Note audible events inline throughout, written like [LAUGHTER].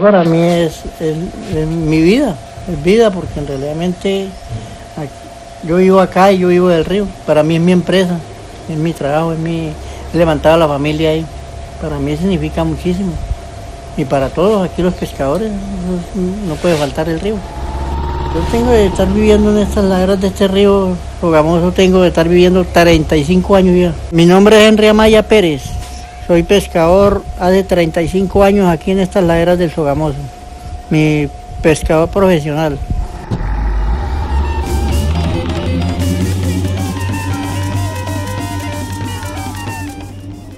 Para mí es, mi vida, es vida porque en realidad yo vivo acá y yo vivo del río. Para mí es mi empresa, es mi trabajo, es mi levantar a la familia ahí. Para mí significa muchísimo. Y para todos aquí los pescadores no puede faltar el río. Yo tengo de estar viviendo en estas laderas de este río Sogamoso, tengo de estar viviendo 35 años ya. Mi nombre es Henry Amaya Pérez. Soy pescador hace 35 años aquí en estas laderas del Sogamoso. Mi pescador profesional.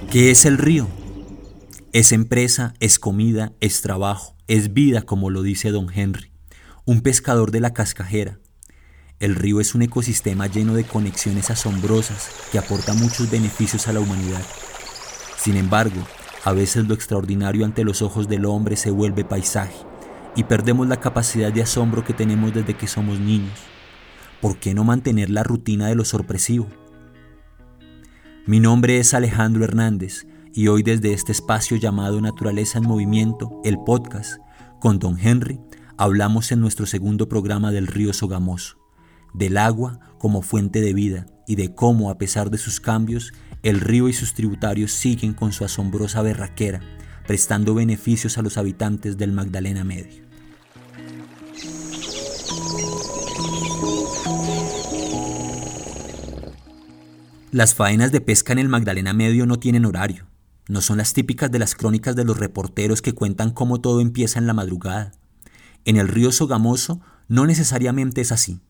¿Qué es el río? Es empresa, es comida, es trabajo, es vida, como lo dice don Henry un pescador de la cascajera. El río es un ecosistema lleno de conexiones asombrosas que aporta muchos beneficios a la humanidad. Sin embargo, a veces lo extraordinario ante los ojos del hombre se vuelve paisaje y perdemos la capacidad de asombro que tenemos desde que somos niños. ¿Por qué no mantener la rutina de lo sorpresivo? Mi nombre es Alejandro Hernández y hoy desde este espacio llamado Naturaleza en Movimiento, el podcast, con Don Henry, hablamos en nuestro segundo programa del río Sogamoso, del agua como fuente de vida y de cómo, a pesar de sus cambios, el río y sus tributarios siguen con su asombrosa berraquera, prestando beneficios a los habitantes del Magdalena Medio. Las faenas de pesca en el Magdalena Medio no tienen horario, no son las típicas de las crónicas de los reporteros que cuentan cómo todo empieza en la madrugada. En el río Sogamoso no necesariamente es así.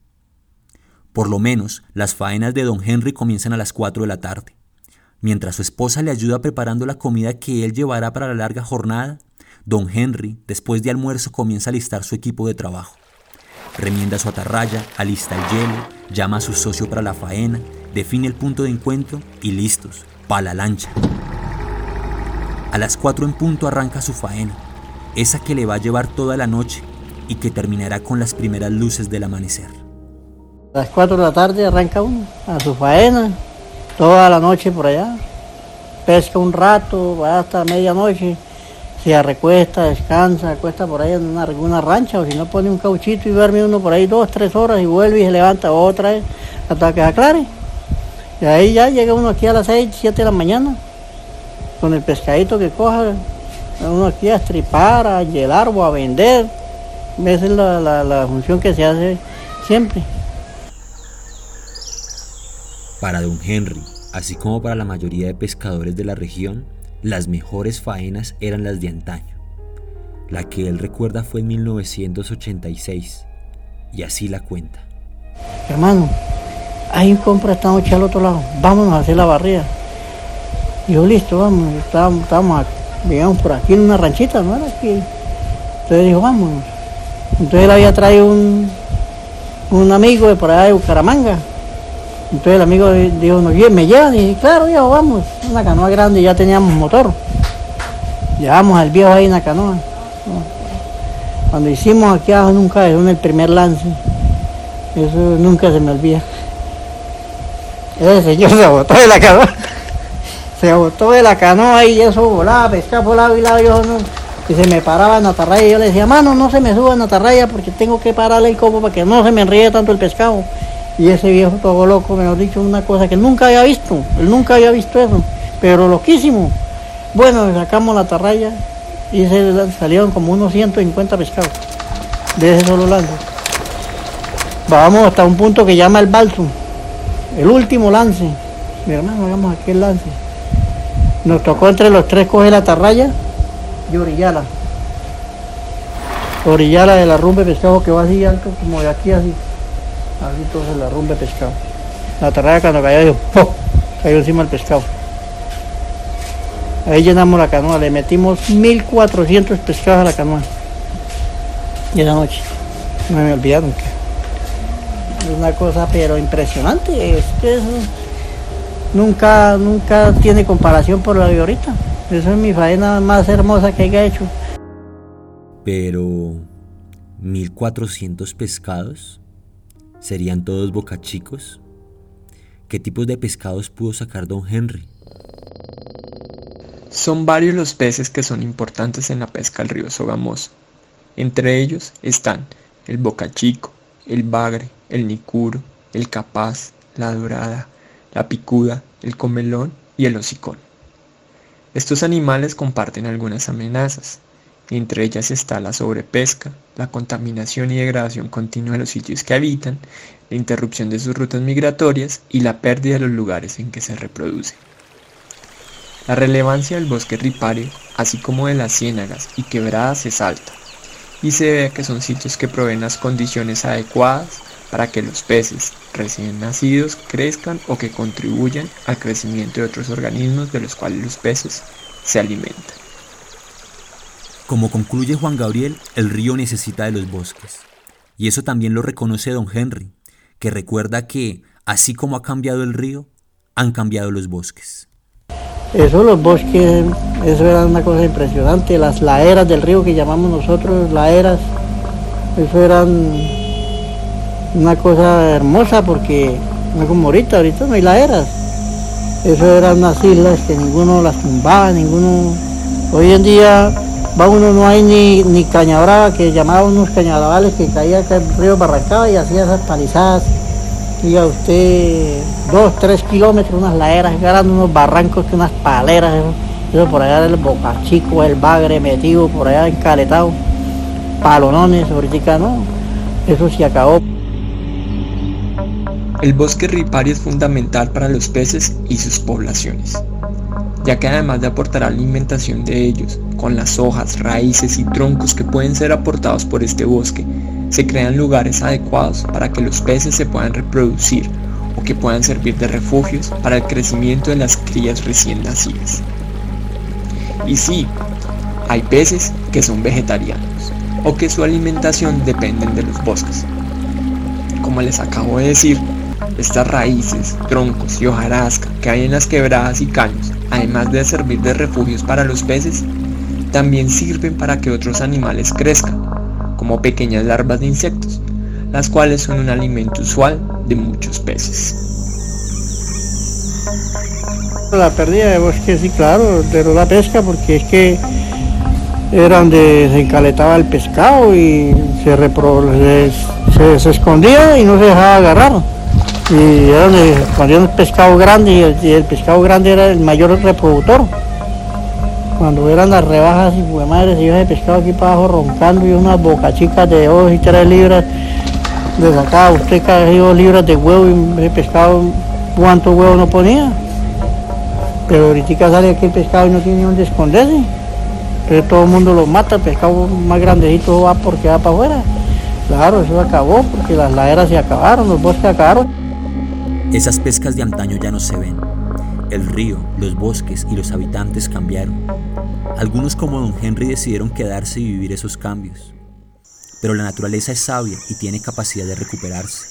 Por lo menos, las faenas de don Henry comienzan a las 4 de la tarde. Mientras su esposa le ayuda preparando la comida que él llevará para la larga jornada, don Henry, después de almuerzo, comienza a listar su equipo de trabajo. Remienda su atarraya, alista el hielo, llama a su socio para la faena, define el punto de encuentro y listos, para la lancha. A las 4 en punto arranca su faena, esa que le va a llevar toda la noche y que terminará con las primeras luces del amanecer. A las 4 de la tarde arranca uno a su faena, toda la noche por allá, pesca un rato, va hasta medianoche, se recuesta, descansa, acuesta por ahí en una, alguna rancha o si no pone un cauchito y duerme uno por ahí dos, tres horas y vuelve y se levanta otra vez hasta que aclare. Y ahí ya llega uno aquí a las 6, 7 de la mañana con el pescadito que coja, uno aquí a estripar, a hielar o a vender esa es la, función que se hace siempre. Para don Henry, así como para la mayoría de pescadores de la región, las mejores faenas eran las de antaño. La que él recuerda fue en 1986, y así la cuenta. Hermano, hay un compra esta noche al otro lado, vámonos a hacer la barrera. yo, listo, vamos, estábamos, estábamos por aquí en una ranchita, ¿no era aquí? Entonces dijo, vámonos. Entonces él había traído un, un amigo de por allá de Bucaramanga. Entonces el amigo dijo, ¿me llevan? Y claro, ya vamos. Una canoa grande, ya teníamos motor. Llevamos al viejo ahí en la canoa. Cuando hicimos aquí abajo nunca en el primer lance. Eso nunca se me olvida. Ese señor se botó de la canoa. [LAUGHS] Se botó de la canoa y eso volaba, pescaba lado y lado. Yo no, y se me paraba en atarraya y yo le decía, mano, no se me suba en atarraya porque tengo que pararle el copo para que no se me enríe tanto el pescado. Y ese viejo todo loco me ha dicho una cosa que nunca había visto, él nunca había visto eso, pero loquísimo. Bueno, sacamos la atarraya y se salieron como unos 150 pescados de ese solo lance. Vamos hasta un punto que llama el balso, el último lance. Mi hermano, hagamos aquel lance. Nos tocó entre los tres coger la atarraya y Orillala. Orillala de la rumbe pescado que va así alto, como de aquí así. Así entonces la rumbe pescado. La tarraya cuando cayó, ¡oh! cayó encima del pescado. Ahí llenamos la canoa, le metimos 1400 pescados a la canoa. Y esa noche, no me olvidaron que es una cosa pero impresionante, es que eso nunca, nunca tiene comparación por la de ahorita. Esa es mi faena más hermosa que haya hecho. Pero, ¿1400 pescados? ¿Serían todos bocachicos? ¿Qué tipos de pescados pudo sacar don Henry? Son varios los peces que son importantes en la pesca del río Sogamoso. Entre ellos están el bocachico, el bagre, el nicuro, el capaz, la dorada, la picuda, el comelón y el hocicón. Estos animales comparten algunas amenazas, entre ellas está la sobrepesca, la contaminación y degradación continua de los sitios que habitan, la interrupción de sus rutas migratorias y la pérdida de los lugares en que se reproducen. La relevancia del bosque ripario, así como de las ciénagas y quebradas, es alta, y se ve que son sitios que proveen las condiciones adecuadas para que los peces recién nacidos crezcan o que contribuyan al crecimiento de otros organismos de los cuales los peces se alimentan. Como concluye Juan Gabriel, el río necesita de los bosques. Y eso también lo reconoce don Henry, que recuerda que, así como ha cambiado el río, han cambiado los bosques. Eso, los bosques, eso era una cosa impresionante. Las laderas del río que llamamos nosotros laderas, eso eran una cosa hermosa porque no como ahorita, ahorita no hay laderas. Eso eran unas islas que ninguno las tumbaba, ninguno. Hoy en día va uno, no hay ni, ni cañabrava, que llamaban unos cañabravales que caía acá el río Barrancaba y hacía esas palizadas. Diga usted, dos, tres kilómetros, unas laderas, eran unos barrancos, unas paleras, eso, por allá del Boca Chico, el Bagre metido, por allá encaletado, palonones, ahorita no, eso se acabó. El bosque ripario es fundamental para los peces y sus poblaciones, ya que además de aportar alimentación de ellos, con las hojas, raíces y troncos que pueden ser aportados por este bosque, se crean lugares adecuados para que los peces se puedan reproducir o que puedan servir de refugios para el crecimiento de las crías recién nacidas. Y sí, hay peces que son vegetarianos o que su alimentación dependen de los bosques. Como les acabo de decir, estas raíces, troncos y hojarasca que hay en las quebradas y caños, además de servir de refugios para los peces, también sirven para que otros animales crezcan como pequeñas larvas de insectos, las cuales son un alimento usual de muchos peces. La pérdida de bosque, sí, claro, de la pesca, porque es que era donde se encaletaba el pescado y se, se, escondía y no se dejaba agarrar. Y era donde se escondía el pescado grande y el, pescado grande era el mayor reproductor. Cuando eran las rebajas y fue madre se iba de pescado aquí para abajo roncando y unas bocachicas de dos y tres libras. De sacaba usted casi dos libras de huevo y ese pescado cuánto huevo no ponía pero ahorita sale aquí el pescado y no tiene dónde esconderse. Entonces todo el mundo lo mata el pescado más grandecito va porque va para afuera. Claro eso acabó porque las laderas se acabaron los bosques acabaron esas pescas de antaño ya no se ven el río, los bosques y los habitantes cambiaron. Algunos como don Henry decidieron quedarse y vivir esos cambios. Pero la naturaleza es sabia y tiene capacidad de recuperarse.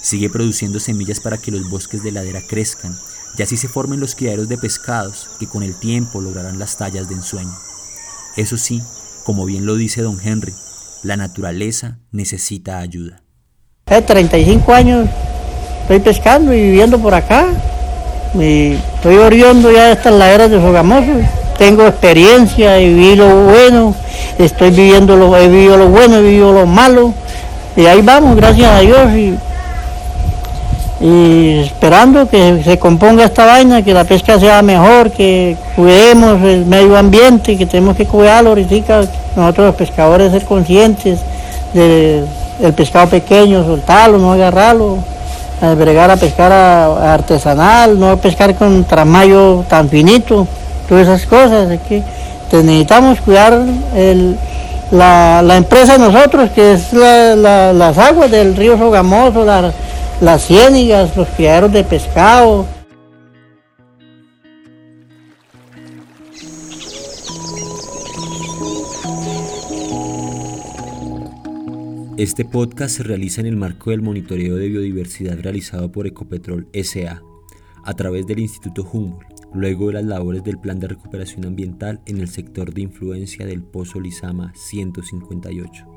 Sigue produciendo semillas para que los bosques de ladera crezcan y así se formen los criaderos de pescados que con el tiempo lograrán las tallas de ensueño. Eso sí, como bien lo dice don Henry, la naturaleza necesita ayuda. Hace 35 años estoy pescando y viviendo por acá estoy oriendo ya de estas laderas de Sogamoso. Tengo experiencia, he vivido lo bueno, estoy viviendo lo, he vivido lo bueno, he vivido lo malo. Y ahí vamos, gracias a Dios. Y, esperando que se componga esta vaina, que la pesca sea mejor, que cuidemos el medio ambiente, que tenemos que cuidarlo ahorita, nosotros los pescadores ser conscientes del pescado pequeño, soltarlo, no agarrarlo a bregar a pescar artesanal, no a pescar con tramayo tan finito, todas esas cosas. Que necesitamos cuidar la, empresa nosotros, que es las aguas del río Sogamoso, las ciénigas, los criaderos de pescado. Este podcast se realiza en el marco del monitoreo de biodiversidad realizado por Ecopetrol SA a través del Instituto Humboldt, luego de las labores del Plan de Recuperación Ambiental en el sector de influencia del Pozo Lizama 158.